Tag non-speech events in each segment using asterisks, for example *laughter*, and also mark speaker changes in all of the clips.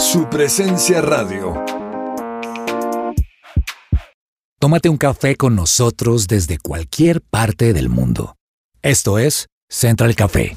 Speaker 1: Su presencia radio.
Speaker 2: Tómate un café con nosotros desde cualquier parte del mundo. Esto es Central Café.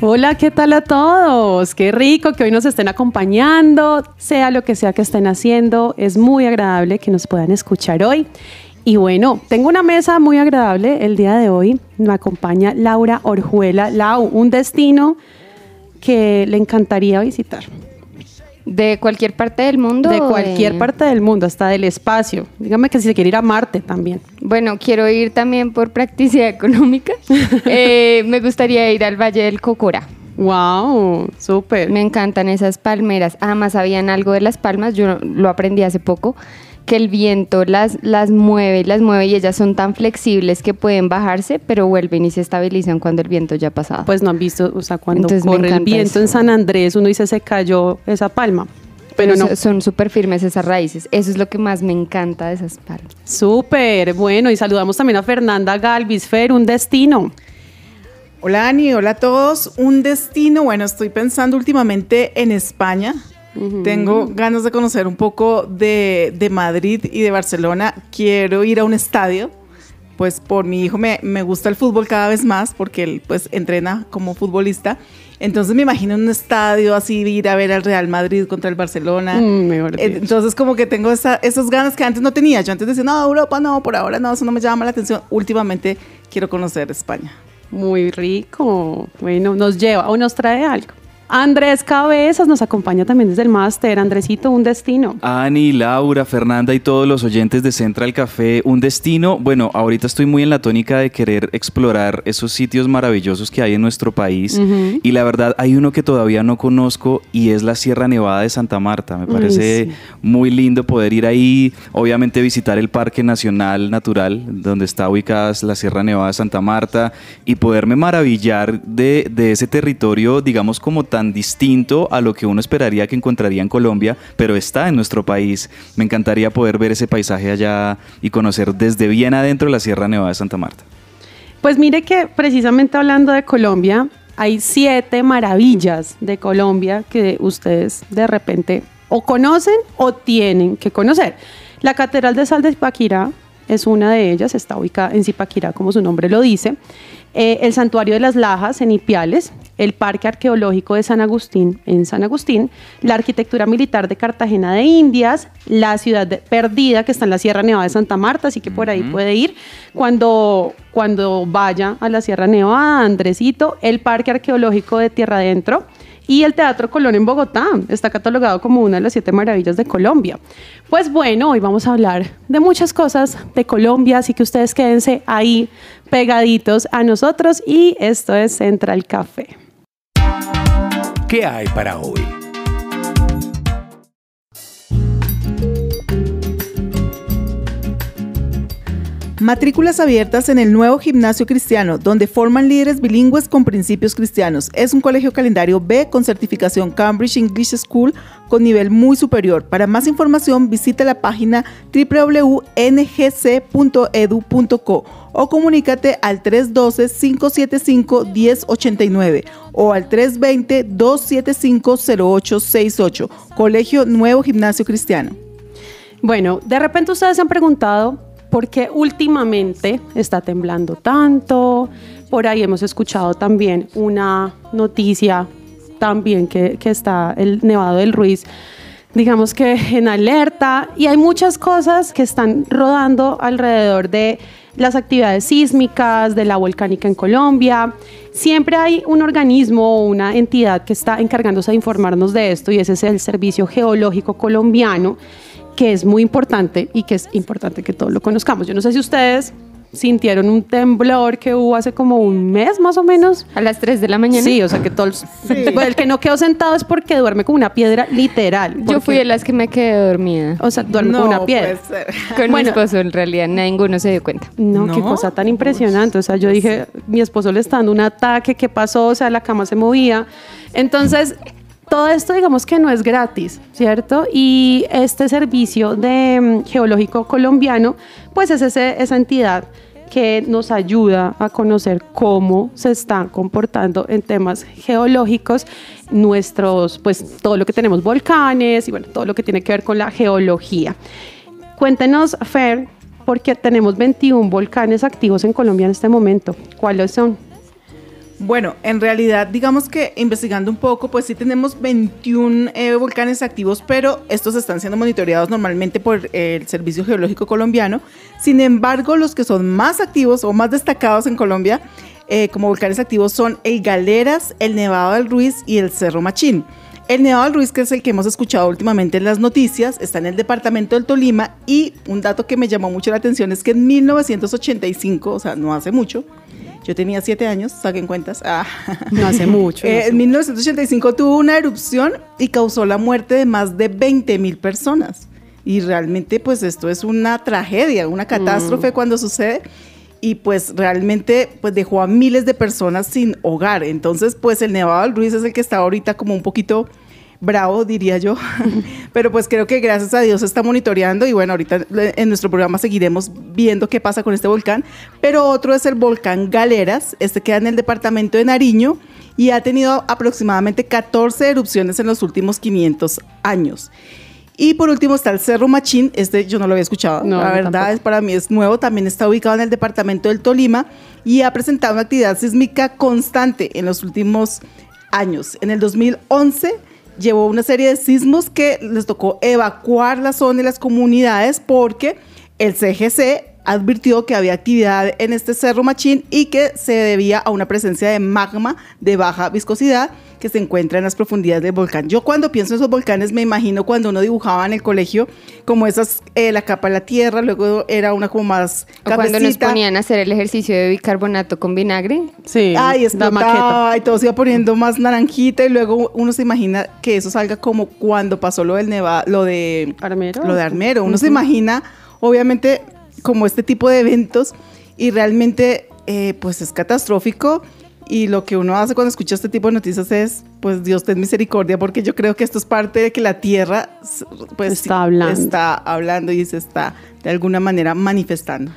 Speaker 3: Hola, ¿qué tal a todos? Qué rico que hoy nos estén acompañando, sea lo que sea que estén haciendo, es muy agradable que nos puedan escuchar hoy. Y bueno, tengo una mesa muy agradable el día de hoy. Me acompaña Laura Orjuela. Lau, un destino que le encantaría visitar.
Speaker 4: De cualquier parte del mundo.
Speaker 3: De
Speaker 4: o
Speaker 3: cualquier parte del mundo, hasta del espacio. Dígame que si se quiere ir a Marte también.
Speaker 4: Bueno, quiero ir también por *laughs* practicidad económica. *laughs* Eh, me gustaría ir al Valle del Cocora.
Speaker 3: ¡Wow! Súper.
Speaker 4: Me encantan esas palmeras. Además, sabían algo de las palmas, yo lo aprendí hace poco, que el viento las, las mueve, las mueve y ellas son tan flexibles que pueden bajarse, pero vuelven y se estabilizan cuando el viento ya ha pasado.
Speaker 3: Pues no han visto, o sea, cuando
Speaker 4: Entonces
Speaker 3: corre el viento
Speaker 4: eso.
Speaker 3: en San Andrés, uno dice se cayó esa palma. Pero no,
Speaker 4: so- son súper firmes esas raíces. Eso es lo que más me encanta de esas palmas.
Speaker 3: súper. Bueno, y saludamos también a Fernanda Galvis, Fer, un destino.
Speaker 5: Hola Ani, hola a todos. Un destino, bueno, estoy pensando últimamente en España. Tengo ganas de conocer un poco de, de Madrid y de Barcelona. Quiero ir a un estadio, pues por mi hijo me, me gusta el fútbol cada vez más porque él pues entrena como futbolista. Entonces me imagino un estadio así, ir a ver al Real Madrid contra el Barcelona.
Speaker 3: Mm.
Speaker 5: Entonces como que tengo esa, esas ganas que antes no tenía. Yo antes decía, no, Europa no, por ahora no, eso no me llama la atención. Últimamente quiero conocer España.
Speaker 3: Muy rico. Bueno, nos lleva o nos trae algo. Andrés Cabezas nos acompaña también desde el máster. Andresito, un destino.
Speaker 6: Ani, Laura, Fernanda y todos los oyentes de Central Café, un destino. Bueno, ahorita estoy muy en la tónica de querer explorar esos sitios maravillosos que hay en nuestro país. Y la verdad, hay uno que todavía no conozco y es la Sierra Nevada de Santa Marta. Me parece
Speaker 3: sí.
Speaker 6: muy lindo poder ir ahí, obviamente visitar el Parque Nacional Natural, donde está ubicada la Sierra Nevada de Santa Marta, y poderme maravillar de, de ese territorio, digamos, como tan distinto a lo que uno esperaría que encontraría en Colombia, pero está en nuestro país. Me encantaría poder ver ese paisaje allá y conocer desde bien adentro la Sierra Nevada de Santa Marta.
Speaker 3: Pues mire que precisamente hablando de Colombia, hay siete maravillas de Colombia que ustedes de repente o conocen o tienen que conocer. La Catedral de Sal de es una de ellas, está ubicada en Zipaquirá, como su nombre lo dice. Eh, el Santuario de las Lajas en Ipiales, el Parque Arqueológico de San Agustín en San Agustín, la Arquitectura Militar de Cartagena de Indias, la ciudad de- perdida que está en la Sierra Nevada de Santa Marta, así que por ahí puede ir. Cuando, cuando vaya a la Sierra Nevada, Andresito, el Parque Arqueológico de Tierra Adentro y el Teatro Colón en Bogotá. Está catalogado como una de las siete maravillas de Colombia. Pues bueno, hoy vamos a hablar de muchas cosas de Colombia, así que ustedes quédense ahí pegaditos a nosotros y esto es Central Café.
Speaker 2: ¿Qué hay para hoy?
Speaker 5: Matrículas abiertas en el nuevo gimnasio cristiano, donde forman líderes bilingües con principios cristianos. Es un colegio calendario B con certificación Cambridge English School con nivel muy superior. Para más información visita la página www.ngc.edu.co o comunícate al 312-575-1089 o al 320-275-0868. Colegio Nuevo Gimnasio Cristiano.
Speaker 3: Bueno, de repente ustedes se han preguntado por qué últimamente está temblando tanto. Por ahí hemos escuchado también una noticia también que está el Nevado del Ruiz, digamos que en alerta. Y hay muchas cosas que están rodando alrededor de las actividades sísmicas, de la volcánica en Colombia. Siempre hay un organismo o una entidad que está encargándose de informarnos de esto y ese es el Servicio Geológico Colombiano que es muy importante y que es importante que todos lo conozcamos. Yo no sé si ustedes sintieron un temblor que hubo hace como un mes más o menos.
Speaker 4: A las 3 de la mañana.
Speaker 3: Sí, o sea que todo el, bueno, el que no quedó sentado es porque duerme con una piedra literal.
Speaker 4: Yo fui de las que me quedé dormida.
Speaker 3: O sea, duerme con una piedra.
Speaker 5: puede ser. *laughs*
Speaker 4: Con
Speaker 3: Bueno.
Speaker 4: mi esposo, en realidad, ninguno se dio cuenta.
Speaker 3: No, qué
Speaker 5: ¿No?
Speaker 3: cosa tan impresionante. O sea, yo dije, mi esposo le está dando un ataque, ¿qué pasó? O sea, la cama se movía. Entonces, todo esto digamos que no es gratis, ¿cierto? Y este servicio de mm, geológico colombiano, pues es ese- esa entidad que nos ayuda a conocer cómo se están comportando en temas geológicos nuestros, pues todo lo que tenemos volcanes y bueno, todo lo que tiene que ver con la geología. Cuéntenos, Fer, porque tenemos 21 volcanes activos en Colombia en este momento. ¿Cuáles son?
Speaker 5: Bueno, en realidad, digamos que investigando un poco, pues sí tenemos 21 eh, volcanes activos, pero estos están siendo monitoreados normalmente por eh, el Servicio Geológico Colombiano. Sin embargo, los que son más activos o más destacados en Colombia eh, como volcanes activos son el Galeras, el Nevado del Ruiz y el Cerro Machín. El Nevado del Ruiz, que es el que hemos escuchado últimamente en las noticias, está en el departamento del Tolima y un dato que me llamó mucho la atención es que en 1985, o sea, no hace mucho, yo tenía siete años, saquen cuentas. Ah.
Speaker 3: No hace mucho. no
Speaker 5: Eh, en 1985 tuvo una erupción y causó la muerte de más de 20 mil personas. Y realmente pues esto es una tragedia, una catástrofe cuando sucede. Y pues realmente pues dejó a miles de personas sin hogar. Entonces pues el Nevado del Ruiz es el que está ahorita como un poquito bravo, diría yo. *laughs* Pero pues creo que gracias a Dios se está monitoreando y bueno, ahorita en nuestro programa seguiremos viendo qué pasa con este volcán. Pero otro es el volcán Galeras, este queda en el departamento de Nariño y ha tenido aproximadamente 14 erupciones en los últimos 500 años. Y por último está el Cerro Machín, este yo no lo había escuchado,
Speaker 3: No,
Speaker 5: la verdad
Speaker 3: tampoco.
Speaker 5: es para mí es nuevo, también está ubicado en el departamento del Tolima y ha presentado una actividad sísmica constante en los últimos años. En el 2011 llevó una serie de sismos que les tocó evacuar la zona y las comunidades porque el CGC advirtió que había actividad en este Cerro Machín y que se debía a una presencia de magma de baja viscosidad que se encuentra en las profundidades del volcán. Yo cuando pienso en esos volcanes me imagino cuando uno dibujaba en el colegio como esas, eh, la capa de la tierra, luego era una como más
Speaker 4: O cuando nos ponían a hacer el ejercicio de bicarbonato con vinagre.
Speaker 3: Sí,
Speaker 5: Ay,
Speaker 3: la maqueta.
Speaker 5: explotaba y todo se iba poniendo más naranjita y luego uno se imagina que eso salga como cuando pasó lo del Neva, lo de
Speaker 3: Armero.
Speaker 5: Lo de Armero. Uno se imagina, obviamente, como este tipo de eventos y realmente, eh, pues es catastrófico. Y lo que uno hace cuando escucha este tipo de noticias es, pues Dios ten misericordia, porque yo creo que esto es parte de que la tierra, pues
Speaker 3: Está hablando.
Speaker 5: está hablando y se está de alguna manera manifestando.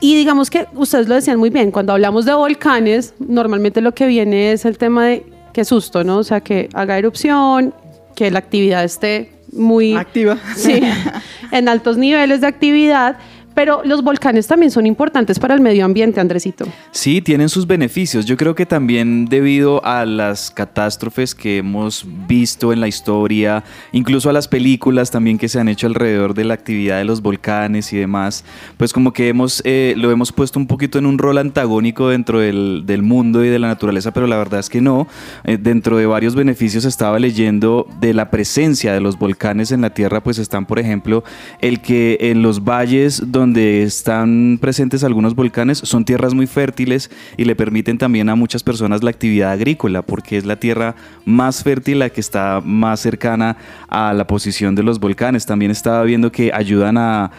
Speaker 3: Y digamos que ustedes lo decían muy bien, cuando hablamos de volcanes, normalmente lo que viene es el tema de qué susto, ¿no? O sea, que haga erupción, que la actividad esté muy
Speaker 5: Activa.
Speaker 3: Sí, *laughs* en altos niveles de actividad, pero los volcanes también son importantes para el medio ambiente, Andresito.
Speaker 6: Sí, tienen sus beneficios. Yo creo que también debido a las catástrofes que hemos visto en la historia, incluso a las películas también que se han hecho alrededor de la actividad de los volcanes y demás, pues como que hemos eh, lo hemos puesto un poquito en un rol antagónico dentro del, del mundo y de la naturaleza, pero la verdad es que no. Eh, dentro de varios beneficios estaba leyendo de la presencia de los volcanes en la Tierra, pues están, por ejemplo, el que en los valles donde están presentes algunos volcanes son tierras muy fértiles y le permiten también a muchas personas la actividad agrícola, porque es la tierra más fértil, la que está más cercana a la posición de los volcanes. También estaba viendo que ayudan a,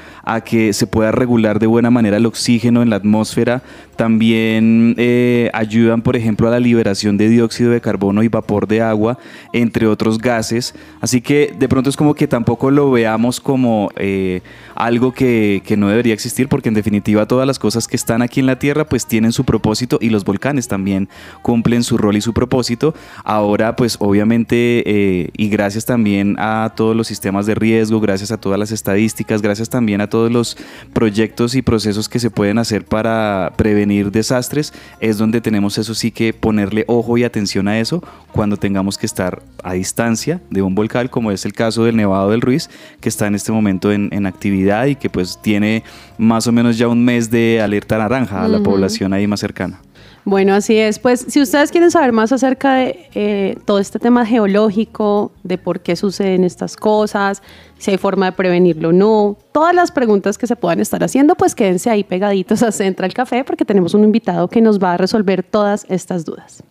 Speaker 6: que se pueda regular de buena manera el oxígeno en la atmósfera. También eh, ayudan, por ejemplo, a la liberación de dióxido de carbono y vapor de agua, entre otros gases. Así que de pronto es como que tampoco lo veamos como eh, algo que, que no debería existir, porque en definitiva todas las cosas que están aquí en la Tierra pues tienen su propósito y los volcanes también cumplen su rol y su propósito. Ahora pues obviamente eh, y gracias también a todos los sistemas de riesgo, gracias a todas las estadísticas, gracias también a todos los proyectos y procesos que se pueden hacer para prevenir desastres, es donde tenemos eso sí que ponerle ojo y atención a eso cuando tengamos que estar a distancia de un volcán, como es el caso del Nevado del Ruiz, que está en este momento en, en actividad y que pues tiene más o menos ya un mes de alerta naranja a la población ahí más cercana.
Speaker 3: Bueno, así es. Pues si ustedes quieren saber más acerca de eh, todo este tema geológico, de por qué suceden estas cosas, si hay forma de prevenirlo o no, todas las preguntas que se puedan estar haciendo, pues quédense ahí pegaditos a Central Café porque tenemos un invitado que nos va a resolver todas estas dudas.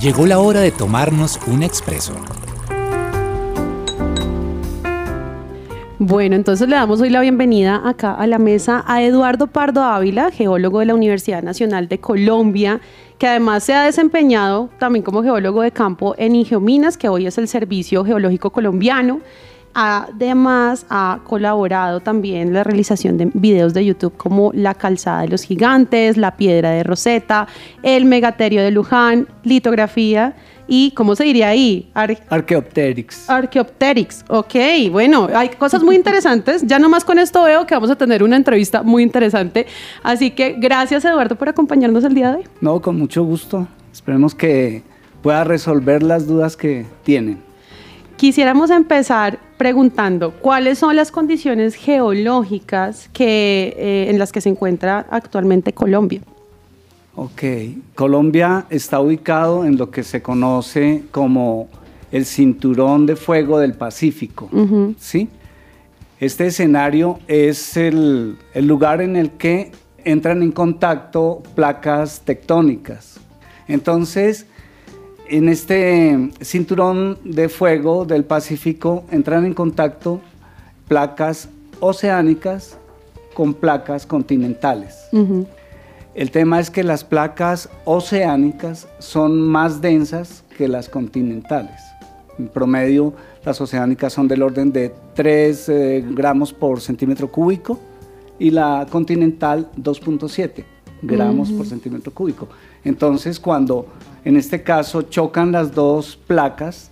Speaker 2: Llegó la hora de tomarnos un expreso.
Speaker 3: Bueno, entonces le damos hoy la bienvenida acá a la mesa a Eduardo Pardo Ávila, geólogo de la Universidad Nacional de Colombia, que además se ha desempeñado también como geólogo de campo en Ingeominas, que hoy es el Servicio Geológico Colombiano. Además, ha colaborado también en la realización de videos de YouTube como La Calzada de los Gigantes, La Piedra de Rosetta, El Megaterio de Luján, Litografía y, ¿cómo se diría ahí? Ar
Speaker 7: Archaeopteryx.
Speaker 3: Archaeopteryx, ok, bueno, hay cosas muy interesantes. Ya nomás con esto veo que vamos a tener una entrevista muy interesante. Así que gracias Eduardo por acompañarnos el día de hoy.
Speaker 7: No, con mucho gusto. Esperemos que pueda resolver las dudas que tienen.
Speaker 3: Quisiéramos empezar preguntando cuáles son las condiciones geológicas que, eh, en las que se encuentra actualmente Colombia.
Speaker 7: Ok, Colombia está ubicado en lo que se conoce como el cinturón de fuego del Pacífico, ¿sí? Este escenario es el, el lugar en el que entran en contacto placas tectónicas. Entonces, en este cinturón de fuego del Pacífico entran en contacto placas oceánicas con placas continentales. El tema es que las placas oceánicas son más densas que las continentales. En promedio, las oceánicas son del orden de 3 eh, gramos por centímetro cúbico y la continental 2.7 gramos por centímetro cúbico. Entonces, cuando en este caso chocan las dos placas,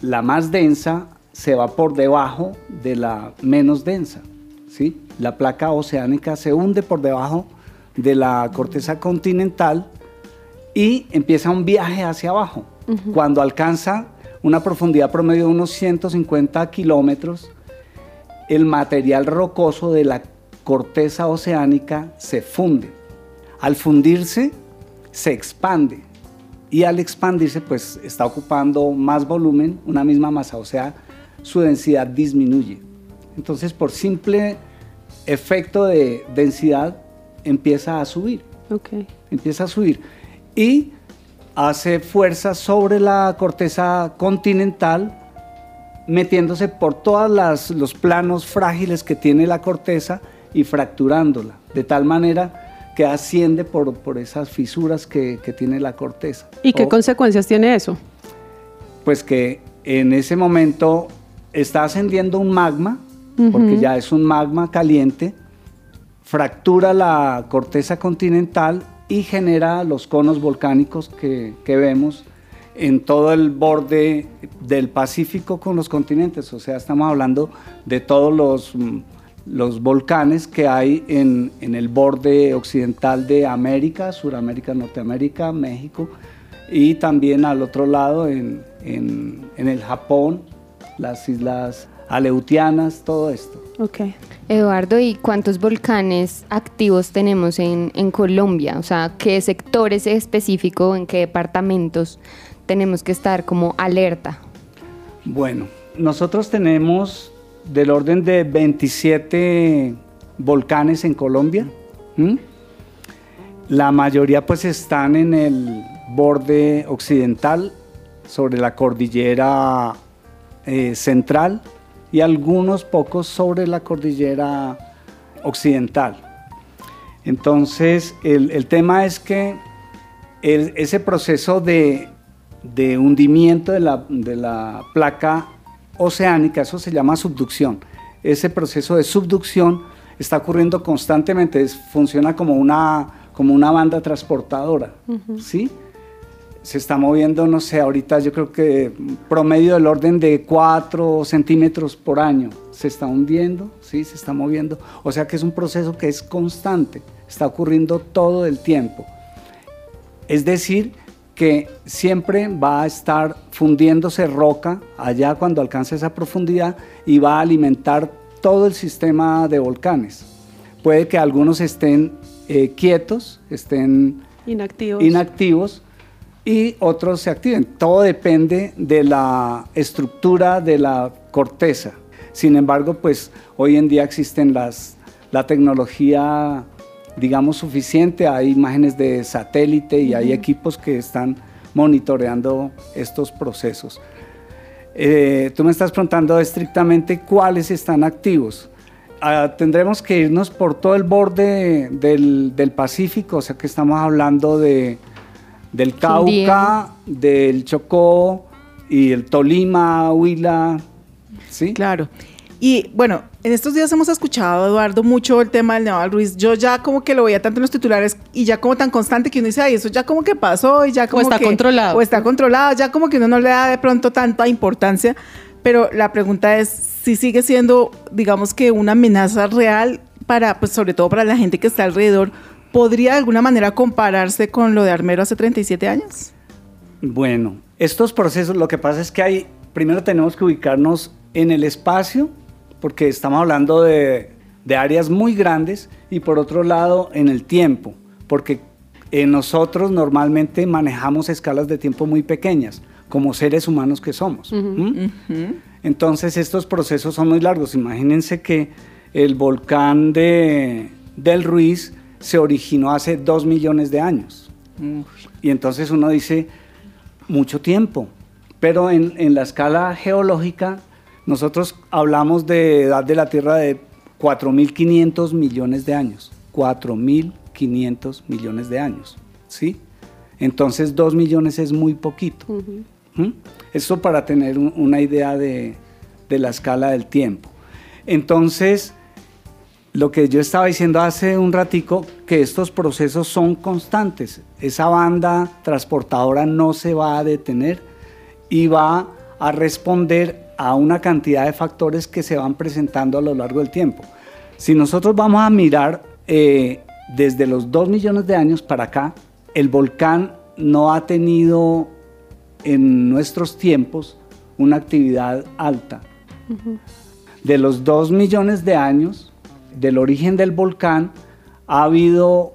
Speaker 7: la más densa se va por debajo de la menos densa. ¿sí? La placa oceánica se hunde por debajo de la corteza continental y empieza un viaje hacia abajo. Cuando alcanza una profundidad promedio de unos 150 kilómetros, el material rocoso de la corteza oceánica se funde. Al fundirse, se expande y al expandirse, pues está ocupando más volumen, una misma masa, o sea, su densidad disminuye. Entonces, por simple efecto de densidad, empieza a subir.
Speaker 3: Okay.
Speaker 7: Empieza a subir. Y hace fuerza sobre la corteza continental, metiéndose por todos los planos frágiles que tiene la corteza y fracturándola, de tal manera que asciende por, por esas fisuras que, que, tiene la corteza.
Speaker 3: ¿Y qué consecuencias tiene eso?
Speaker 7: Pues que en ese momento está ascendiendo un magma, porque ya es un magma caliente, fractura la corteza continental y genera los conos volcánicos que, vemos en todo el borde del Pacífico con los continentes. O sea, estamos hablando de todos los, mm, los volcanes que hay en, el borde occidental de América, Suramérica, Norteamérica, México, y también al otro lado en, en el Japón, las islas Aleutianas, todo esto.
Speaker 4: Ok. Eduardo, ¿y cuántos volcanes activos tenemos en, Colombia? O sea, ¿qué sectores específicos, en qué departamentos tenemos que estar como alerta?
Speaker 7: Bueno, nosotros tenemos del orden de 27 volcanes en Colombia. La mayoría pues están en el borde occidental, sobre la cordillera eh, central y algunos pocos sobre la cordillera occidental. Entonces, el, tema es que ese proceso de, hundimiento de la, placa oceánica, eso se llama subducción. Ese proceso de subducción está ocurriendo constantemente, funciona como una, como una banda transportadora, ¿sí? Se está moviendo, no sé, ahorita yo creo que promedio del orden de 4 centímetros por año. Se está hundiendo, ¿sí? Se está moviendo. O sea que es un proceso que es constante, está ocurriendo todo el tiempo. Es decir, que siempre va a estar fundiéndose roca allá cuando alcance esa profundidad y va a alimentar todo el sistema de volcanes. puede que algunos estén eh, quietos, estén
Speaker 3: Inactivos.
Speaker 7: inactivos y otros se activen. Todo depende de la estructura de la corteza. Sin embargo, pues hoy en día existen las, la tecnología, digamos, suficiente. Hay imágenes de satélite y hay equipos que están monitoreando estos procesos. Eh, tú me estás preguntando estrictamente cuáles están activos. Ah, tendremos que irnos por todo el borde del, del Pacífico, o sea que estamos hablando de, del. Cauca, del Chocó y el Tolima, Huila, ¿sí?
Speaker 5: Claro. Y bueno, en estos días hemos escuchado, Eduardo, mucho el tema del Nevado del Ruiz. Yo ya como que lo veía tanto en los titulares y ya como tan constante que uno dice, ay, eso ya como que pasó y ya como
Speaker 3: está
Speaker 5: que-
Speaker 3: controlado.
Speaker 5: O está controlado, ya como que uno no le da de pronto tanta importancia. Pero la pregunta es si sigue siendo, digamos que una amenaza real para, pues sobre todo para la gente que está alrededor. ¿Podría de alguna manera compararse con lo de Armero hace 37 años?
Speaker 7: Bueno, estos procesos, lo que pasa es que hay, primero tenemos que ubicarnos en el espacio, porque estamos hablando de, de áreas muy grandes, y por otro lado en el tiempo, porque eh, nosotros normalmente manejamos escalas de tiempo muy pequeñas, como seres humanos que somos. Entonces estos procesos son muy largos. Imagínense que el volcán de, del Ruiz se originó hace dos millones de años. Y entonces uno dice, mucho tiempo. Pero en, en la escala geológica, nosotros hablamos de edad de la Tierra de 4.500 millones de años. 4.500 millones de años. ¿Sí? Entonces, 2 millones es muy poquito. ¿Mm? Eso para tener un- una idea de, de la escala del tiempo. Entonces, lo que yo estaba diciendo hace un ratico, que estos procesos son constantes. Esa banda transportadora no se va a detener y va a responder a una cantidad de factores que se van presentando a lo largo del tiempo. Si nosotros vamos a mirar eh, desde los 2 millones de años para acá, el volcán no ha tenido en nuestros tiempos una actividad alta. De los 2 millones de años del origen del volcán, ha habido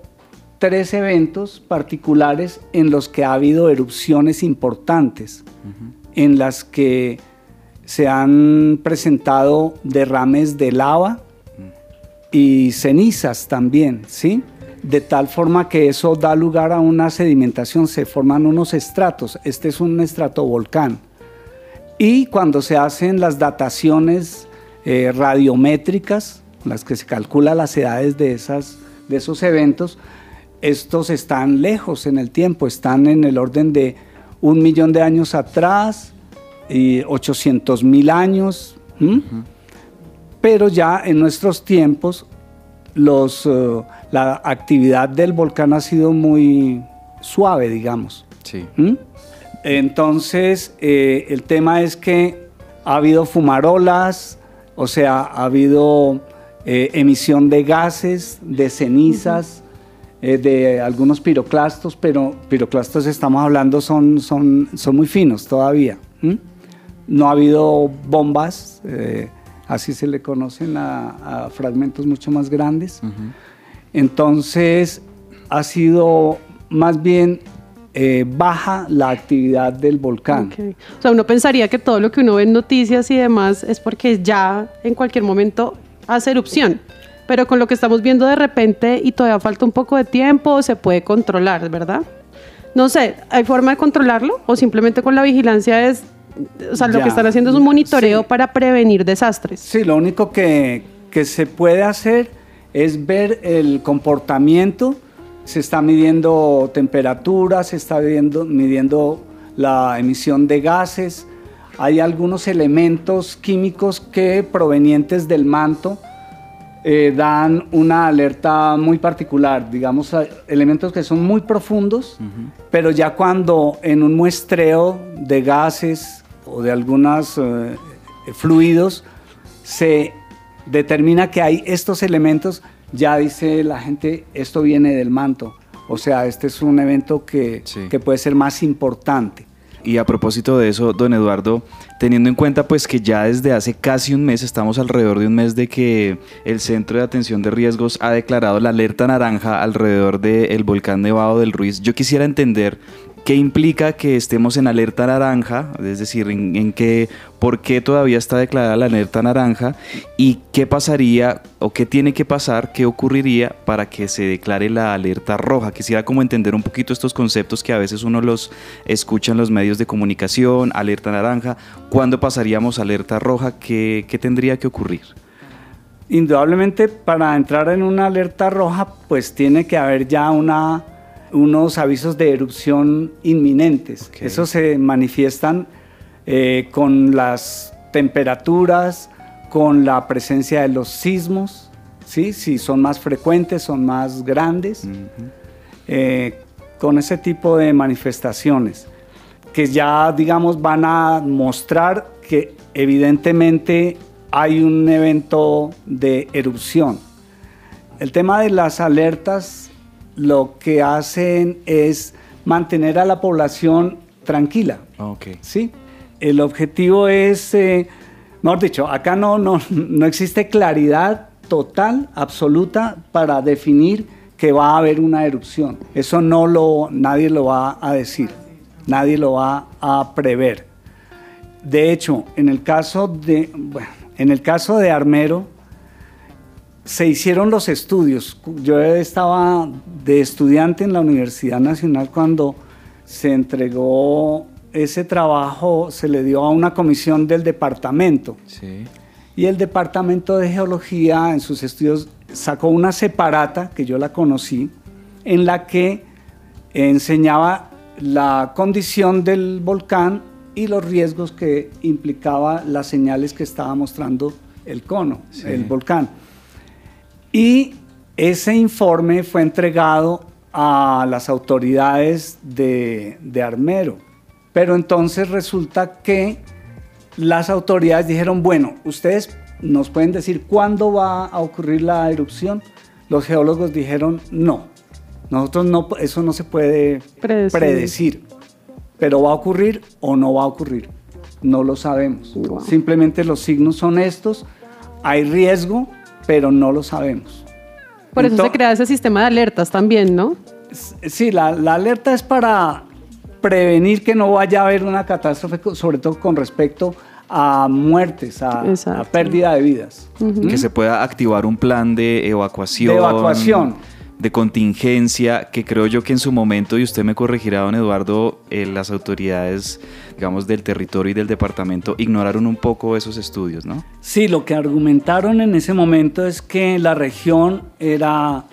Speaker 7: tres eventos particulares en los que ha habido erupciones importantes, en las que se han presentado derrames de lava y cenizas también, ¿sí? De tal forma que eso da lugar a una sedimentación, se forman unos estratos. Este es un estratovolcán. Y cuando se hacen las dataciones eh, radiométricas, las que se calculan las edades de, esas, de esos eventos, estos están lejos en el tiempo, están en el orden de un millón de años atrás y 800 mil años. Pero ya en nuestros tiempos los, eh, la actividad del volcán ha sido muy suave, digamos.
Speaker 6: Sí.
Speaker 7: ¿Mm? Entonces, eh, el tema es que ha habido fumarolas, o sea, ha habido eh, emisión de gases, de cenizas, eh, de algunos piroclastos, pero piroclastos estamos hablando son, son, son muy finos todavía. ¿m? No ha habido bombas, eh, así se le conocen a, a fragmentos mucho más grandes. Entonces, ha sido más bien eh, baja la actividad del volcán.
Speaker 3: Ok. O sea, uno pensaría que todo lo que uno ve en noticias y demás es porque ya en cualquier momento hace erupción. Pero con lo que estamos viendo de repente y todavía falta un poco de tiempo, se puede controlar, ¿verdad? No sé, ¿hay forma de controlarlo? ¿O simplemente con la vigilancia es, o sea, lo que están haciendo es un monitoreo
Speaker 7: Sí.
Speaker 3: para prevenir desastres?
Speaker 7: Sí, lo único que, que se puede hacer es ver el comportamiento. Se está midiendo temperatura, se está midiendo, midiendo la emisión de gases. Hay algunos elementos químicos que provenientes del manto eh, dan una alerta muy particular, digamos, elementos que son muy profundos, pero ya cuando en un muestreo de gases o de algunos eh, fluidos se determina que hay estos elementos, ya dice la gente, esto viene del manto. O sea, este es un evento que,
Speaker 6: Sí.
Speaker 7: que puede ser más importante.
Speaker 6: Y a propósito de eso, don Eduardo, teniendo en cuenta pues que ya desde hace casi un mes, estamos alrededor de un mes de que el Centro de Atención de Riesgos ha declarado la alerta naranja alrededor del volcán Nevado del Ruiz, yo quisiera entender ¿Qué implica que estemos en alerta naranja? Es decir, en, qué, por qué todavía está declarada la alerta naranja y qué pasaría o qué tiene que pasar, qué ocurriría para que se declare la alerta roja. Quisiera como entender un poquito estos conceptos que a veces uno los escucha en los medios de comunicación, alerta naranja, ¿cuándo pasaríamos a alerta roja? ¿Qué, qué tendría que ocurrir?
Speaker 7: Indudablemente para entrar en una alerta roja pues tiene que haber ya una unos avisos de erupción inminentes. Eso se manifiestan eh, con las temperaturas, con la presencia de los sismos, ¿sí? si son más frecuentes, son más grandes, eh, con ese tipo de manifestaciones, que ya, digamos, van a mostrar que evidentemente hay un evento de erupción. El tema de las alertas lo que hacen es mantener a la población tranquila.
Speaker 6: Okay.
Speaker 7: ¿sí? El objetivo es, eh, mejor dicho, acá no, no, no existe claridad total, absoluta, para definir que va a haber una erupción. Eso no lo, nadie lo va a decir, nadie lo va a prever. De hecho, en el caso de, en el caso de Armero, se hicieron los estudios. Yo estaba de estudiante en la Universidad Nacional cuando se entregó ese trabajo, se le dio a una comisión del departamento. Y el departamento de geología en sus estudios sacó una separata, que yo la conocí, en la que enseñaba la condición del volcán y los riesgos que implicaba las señales que estaba mostrando el cono, el volcán. Y ese informe fue entregado a las autoridades de, Armero. Pero entonces resulta que las autoridades dijeron, bueno, ustedes nos pueden decir cuándo va a ocurrir la erupción. Los geólogos dijeron, no, nosotros no, eso no se puede predecir. pero va a ocurrir o no va a ocurrir. No lo sabemos. Simplemente los signos son estos. Hay riesgo, pero no lo sabemos.
Speaker 3: Por eso se crea ese sistema de alertas también, ¿no?
Speaker 7: Sí, la, alerta es para prevenir que no vaya a haber una catástrofe, sobre todo con respecto a muertes, a, pérdida de vidas.
Speaker 6: Que se pueda activar un plan de evacuación.
Speaker 7: De evacuación
Speaker 6: de contingencia que creo yo que en su momento, y usted me corregirá, don Eduardo, eh, las autoridades, digamos, del territorio y del departamento ignoraron un poco esos estudios, ¿no?
Speaker 7: Sí, lo que argumentaron en ese momento es que la región era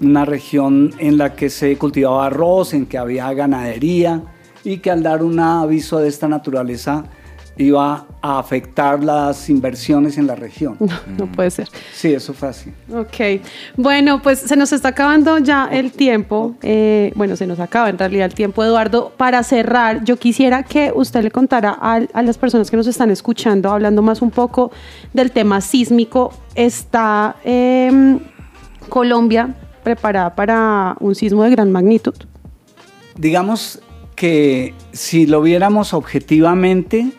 Speaker 7: una región en la que se cultivaba arroz, en que había ganadería y que al dar un aviso de esta naturaleza iba a afectar las inversiones en la región.
Speaker 3: No, puede ser.
Speaker 7: Sí, eso fue así.
Speaker 3: Ok. Bueno, pues se nos está acabando ya el tiempo. Eh, bueno, se nos acaba en realidad el tiempo, Eduardo. Para cerrar, yo quisiera que usted le contara a, las personas que nos están escuchando, hablando más un poco del tema sísmico. ¿Está em, Colombia preparada para un sismo de gran magnitud?
Speaker 7: Digamos que si lo viéramos objetivamente,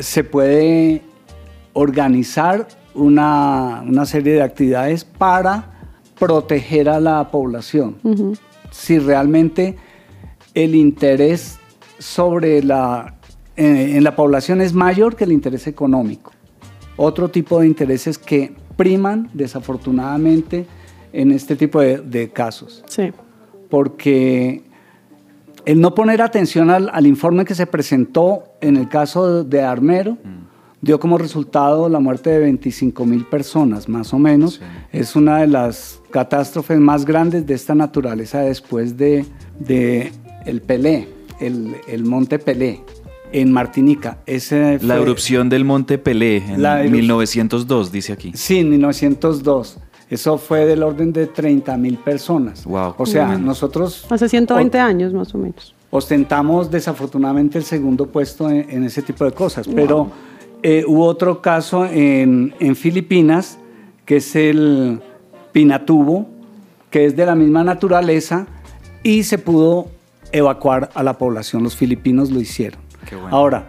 Speaker 7: se puede organizar una, serie de actividades para proteger a la población. Si realmente el interés sobre la, en, la población es mayor que el interés económico. Otro tipo de intereses que priman desafortunadamente en este tipo de, casos.
Speaker 3: Sí.
Speaker 7: Porque el no poner atención al, informe que se presentó en el caso de Armero mm. dio como resultado la muerte de 25 mil personas, más o menos. Es una de las catástrofes más grandes de esta naturaleza después de, el Pelé, el, monte Pelé en Martinica.
Speaker 6: la erupción del monte Pelé en 1902, dice aquí.
Speaker 7: Sí, en 1902. Eso fue del orden de 30 mil personas.
Speaker 6: Wow.
Speaker 7: O sea, nosotros...
Speaker 3: Hace 120 años más o menos.
Speaker 7: Ostentamos desafortunadamente el segundo puesto en, ese tipo de cosas, pero eh, hubo otro caso en, en Filipinas, que es el Pinatubo, que es de la misma naturaleza y se pudo evacuar a la población. Los filipinos lo hicieron.
Speaker 6: Qué bueno.
Speaker 7: Ahora,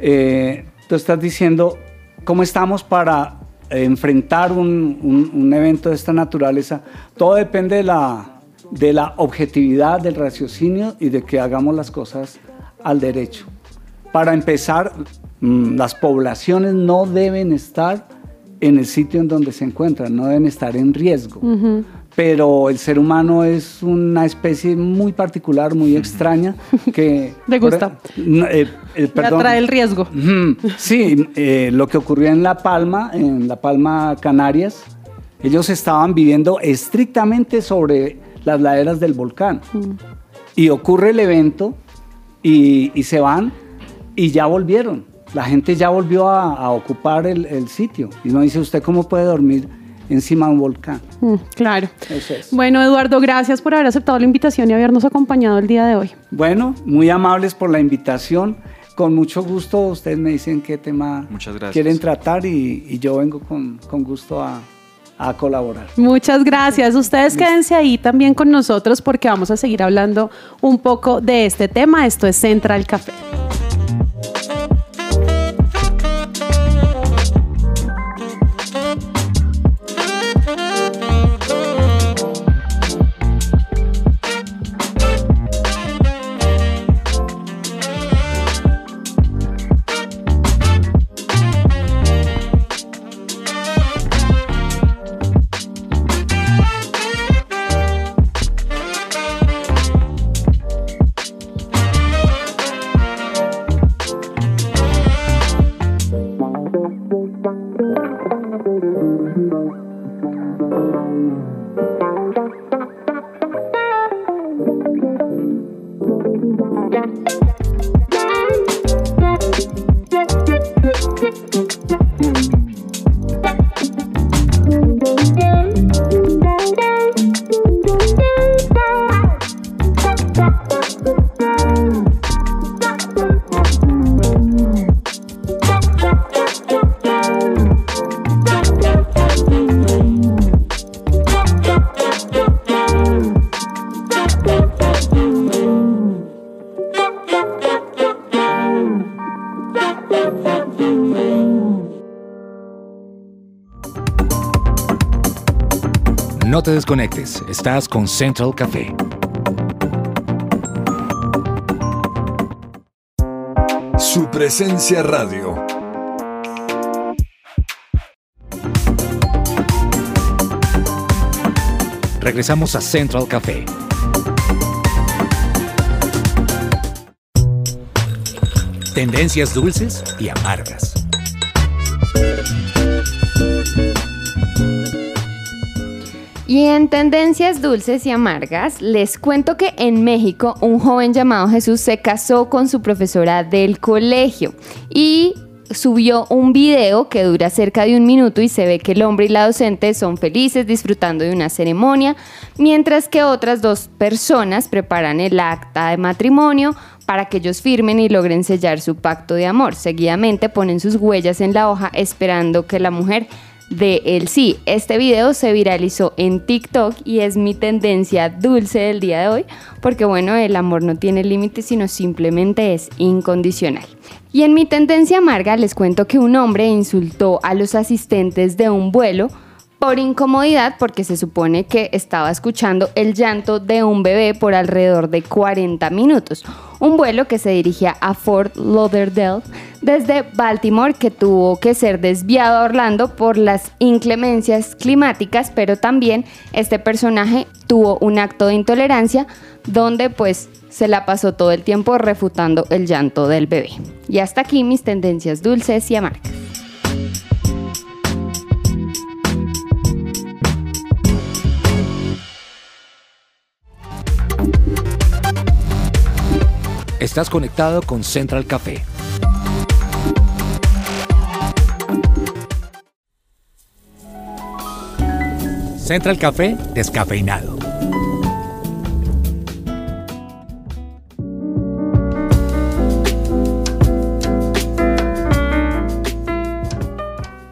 Speaker 7: eh, tú estás diciendo, ¿cómo estamos para enfrentar un, un- un evento de esta naturaleza? Todo depende de la, de la objetividad, del raciocinio y de que hagamos las cosas al derecho. Para empezar, mm, las poblaciones no deben estar en el sitio en donde se encuentran, no deben estar en riesgo. Pero el ser humano es una especie muy particular, muy extraña, que... *laughs*
Speaker 3: Le gusta.
Speaker 7: No, eh, eh,
Speaker 3: Le atrae el riesgo.
Speaker 7: Sí, eh, lo que ocurrió en La Palma, en La Palma, Canarias, ellos estaban viviendo estrictamente sobre las laderas del volcán. Y ocurre el evento y, y se van y ya volvieron. La gente ya volvió a, a ocupar el, el sitio. Y uno dice, ¿usted cómo puede dormir encima de un volcán?
Speaker 3: Mm, claro.
Speaker 7: Eso es.
Speaker 3: Bueno, Eduardo, gracias por haber aceptado la invitación y habernos acompañado el día de hoy.
Speaker 7: Bueno, muy amables por la invitación. Con mucho gusto, ustedes me dicen qué tema
Speaker 6: Muchas gracias.
Speaker 7: quieren tratar y, y yo vengo con, con gusto a, a colaborar.
Speaker 3: Muchas gracias. Ustedes quédense ahí también con nosotros porque vamos a seguir hablando un poco de este tema. Esto es Central Café.
Speaker 2: Estás con Central Café.
Speaker 1: Su presencia radio.
Speaker 2: Regresamos a Central Café. Tendencias dulces y amargas.
Speaker 4: Y en tendencias dulces y amargas, les cuento que en México un joven llamado Jesús se casó con su profesora del colegio y subió un video que dura cerca de un minuto y se ve que el hombre y la docente son felices disfrutando de una ceremonia, mientras que otras dos personas preparan el acta de matrimonio para que ellos firmen y logren sellar su pacto de amor. Seguidamente ponen sus huellas en la hoja esperando que la mujer de el sí. Este video se viralizó en TikTok y es mi tendencia dulce del día de hoy, porque bueno, el amor no tiene límites, sino simplemente es incondicional. Y en mi tendencia amarga les cuento que un hombre insultó a los asistentes de un vuelo por incomodidad porque se supone que estaba escuchando el llanto de un bebé por alrededor de 40 minutos. Un vuelo que se dirigía a Fort Lauderdale desde Baltimore que tuvo que ser desviado a Orlando por las inclemencias climáticas, pero también este personaje tuvo un acto de intolerancia donde pues se la pasó todo el tiempo refutando el llanto del bebé. Y hasta aquí mis tendencias dulces y amargas.
Speaker 2: Estás conectado con Central Café. Central Café descafeinado.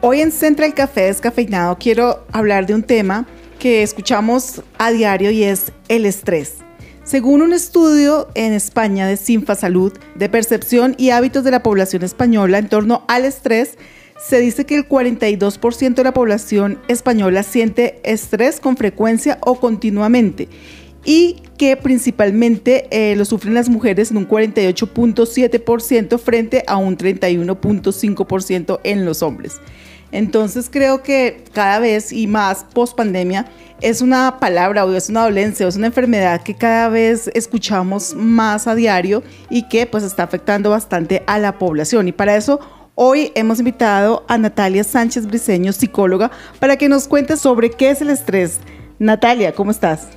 Speaker 5: Hoy en Central Café Descafeinado quiero hablar de un tema que escuchamos a diario y es el estrés. Según un estudio en España de Sinfa Salud, de percepción y hábitos de la población española en torno al estrés, se dice que el 42% de la población española siente estrés con frecuencia o continuamente y que principalmente eh, lo sufren las mujeres en un 48.7% frente a un 31.5% en los hombres. Entonces creo que cada vez y más post pandemia es una palabra o es una dolencia o es una enfermedad que cada vez escuchamos más a diario y que pues está afectando bastante a la población. Y para eso hoy hemos invitado a Natalia Sánchez Briceño, psicóloga, para que nos cuente sobre qué es el estrés. Natalia, ¿cómo estás?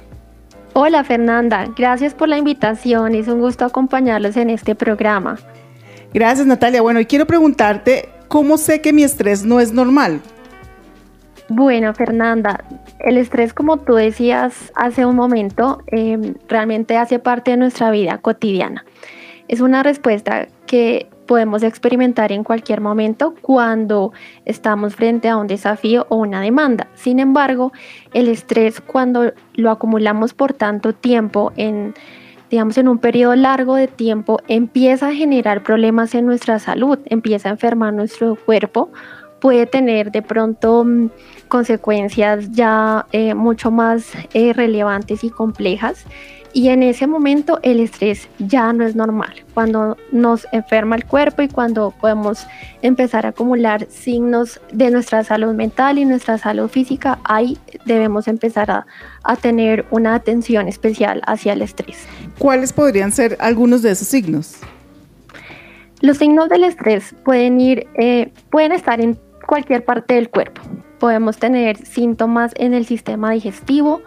Speaker 8: Hola Fernanda, gracias por la invitación. Es un gusto acompañarlos en este programa.
Speaker 5: Gracias Natalia. Bueno, y quiero preguntarte, ¿cómo sé que mi estrés no es normal?
Speaker 8: Bueno, Fernanda, el estrés, como tú decías hace un momento, em, realmente hace parte de nuestra vida cotidiana. Es una respuesta que podemos experimentar en cualquier momento cuando estamos frente a un desafío o una demanda. Sin embargo, el estrés cuando lo acumulamos por tanto tiempo en digamos en un periodo largo de tiempo empieza a generar problemas en nuestra salud, empieza a enfermar nuestro cuerpo puede tener de pronto mm, consecuencias ya eh, mucho más eh, relevantes y complejas. Y en ese momento el estrés ya no es normal. Cuando nos enferma el cuerpo y cuando podemos empezar a acumular signos de nuestra salud mental y nuestra salud física, ahí debemos empezar a, a tener una atención especial hacia el estrés.
Speaker 5: ¿Cuáles podrían ser algunos de esos signos?
Speaker 8: Los signos del estrés pueden ir, eh, pueden estar en cualquier parte del cuerpo. Podemos tener síntomas en el sistema digestivo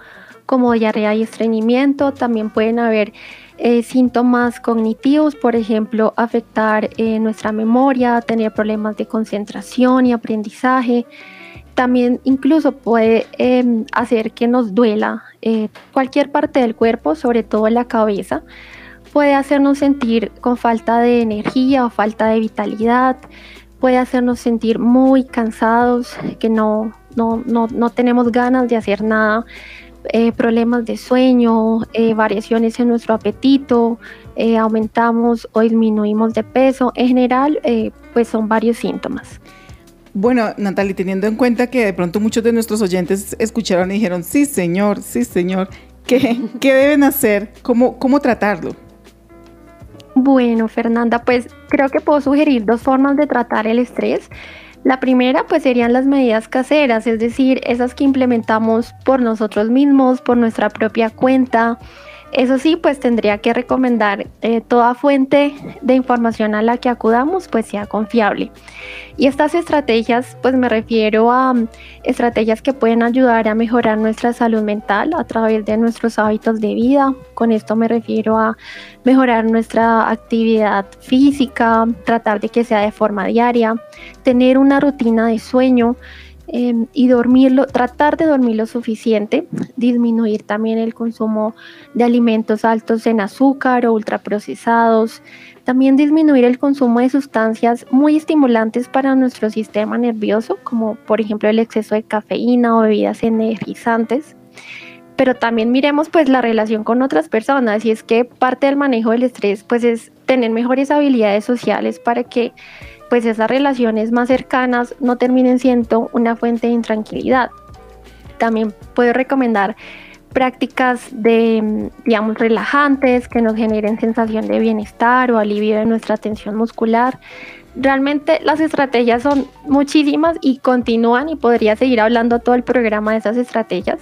Speaker 8: como diarrea y estreñimiento. También pueden haber eh, síntomas cognitivos, por ejemplo, afectar eh, nuestra memoria, tener problemas de concentración y aprendizaje. También incluso puede em, hacer que nos duela eh, cualquier parte del cuerpo, sobre todo la cabeza. Puede hacernos sentir con falta de energía o falta de vitalidad puede hacernos sentir muy cansados, que no, no, tenemos ganas de hacer nada, eh, problemas de sueño, eh, variaciones en nuestro apetito, eh, aumentamos o disminuimos de peso. En general, pues son varios síntomas.
Speaker 5: Bueno, Natalie, teniendo en cuenta que de pronto muchos de nuestros oyentes escucharon y dijeron, sí, señor, sí, señor, ¿qué, *laughs* qué deben hacer? ¿Cómo, ¿Cómo tratarlo?
Speaker 8: Bueno, Fernanda, pues creo que puedo sugerir dos formas de tratar el estrés. La primera pues serían las medidas caseras, es decir, esas que implementamos por nosotros mismos, por nuestra propia cuenta, eso sí, pues tendría que recomendar eh, toda fuente de información a la que acudamos, pues sea confiable. Y estas estrategias, pues me refiero a mm, estrategias que pueden ayudar a mejorar nuestra salud mental a través de nuestros hábitos de vida. Con esto me refiero a mejorar nuestra actividad física, tratar de que sea de forma diaria, tener una rutina de sueño, Em, y dormirlo, tratar de dormir lo suficiente, disminuir también el consumo de alimentos altos en azúcar o ultraprocesados, también disminuir el consumo de sustancias muy estimulantes para nuestro sistema nervioso, como por ejemplo el exceso de cafeína o bebidas energizantes. Pero también miremos pues la relación con otras personas y es que parte del manejo del estrés pues es tener mejores habilidades sociales para que pues esas relaciones más cercanas no terminen siendo una fuente de intranquilidad. También puedo recomendar prácticas de, digamos, relajantes que nos generen sensación de bienestar o alivio de nuestra tensión muscular. Realmente las estrategias son muchísimas y continúan y podría seguir hablando todo el programa de esas estrategias.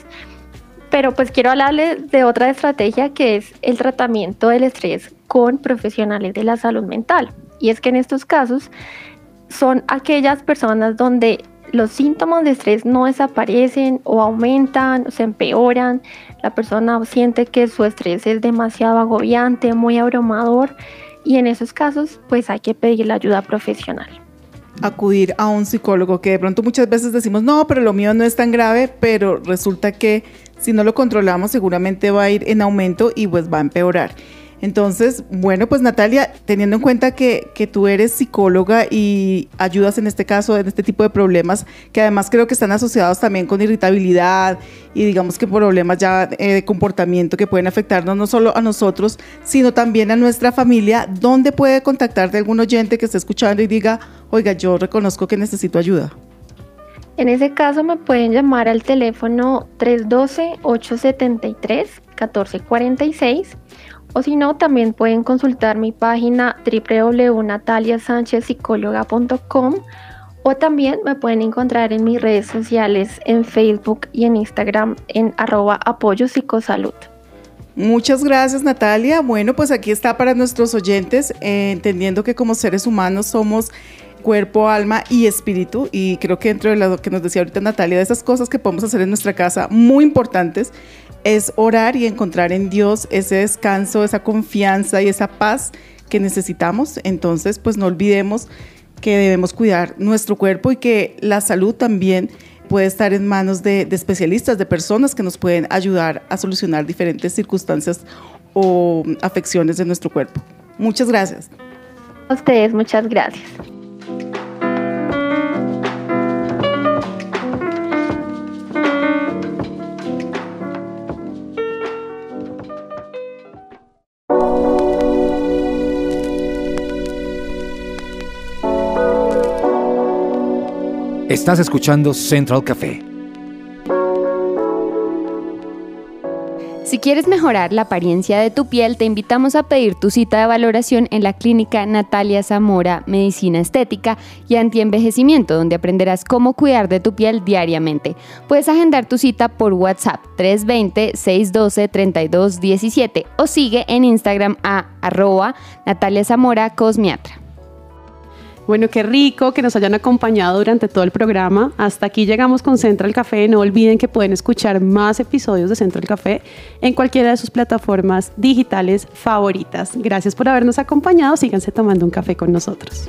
Speaker 8: Pero pues quiero hablarles de otra estrategia que es el tratamiento del estrés con profesionales de la salud mental. Y es que en estos casos son aquellas personas donde los síntomas de estrés no desaparecen o aumentan, o se empeoran. La persona siente que su estrés es demasiado agobiante, muy abrumador y en esos casos pues hay que pedir la ayuda profesional.
Speaker 5: Acudir a un psicólogo que de pronto muchas veces decimos, no, pero lo mío no es tan grave, pero resulta que si no lo controlamos seguramente va a ir en aumento y pues va a empeorar. Entonces, bueno, pues Natalia, teniendo en cuenta que, tú eres psicóloga y ayudas en este caso en este tipo de problemas, que además creo que están asociados también con irritabilidad y digamos que problemas ya eh, de comportamiento que pueden afectarnos no solo a nosotros, sino también a nuestra familia, ¿dónde puede contactarte algún oyente que esté escuchando y diga, oiga, yo reconozco que necesito ayuda?
Speaker 8: En ese caso me pueden llamar al teléfono 312-873-1446 o si no, también pueden consultar mi página www.nataliasanchezpsicóloga.com o también me pueden encontrar en mis redes sociales en Facebook y en Instagram en arroba apoyo psicosalud.
Speaker 5: Muchas gracias Natalia. Bueno, pues aquí está para nuestros oyentes, eh, entendiendo que como seres humanos somos cuerpo, alma y espíritu. Y creo que dentro de lo que nos decía ahorita Natalia, de esas cosas que podemos hacer en nuestra casa muy importantes, es orar y encontrar en Dios ese descanso, esa confianza y esa paz que necesitamos. Entonces, pues no olvidemos que debemos cuidar nuestro cuerpo y que la salud también puede estar en manos de, de especialistas, de personas que nos pueden ayudar a solucionar diferentes circunstancias o afecciones de nuestro cuerpo. Muchas gracias.
Speaker 8: A ustedes, muchas gracias.
Speaker 2: Estás escuchando Central Café.
Speaker 4: Si quieres mejorar la apariencia de tu piel, te invitamos a pedir tu cita de valoración en la clínica Natalia Zamora Medicina Estética y Antienvejecimiento, donde aprenderás cómo cuidar de tu piel diariamente. Puedes agendar tu cita por WhatsApp 320-612-3217 o sigue en Instagram a arroba Natalia Zamora Cosmiatra.
Speaker 3: Bueno, qué rico que nos hayan acompañado durante todo el programa. Hasta aquí llegamos con Central Café. No olviden que pueden escuchar más episodios de Central Café en cualquiera de sus plataformas digitales favoritas. Gracias por habernos acompañado. Síganse tomando un café con nosotros.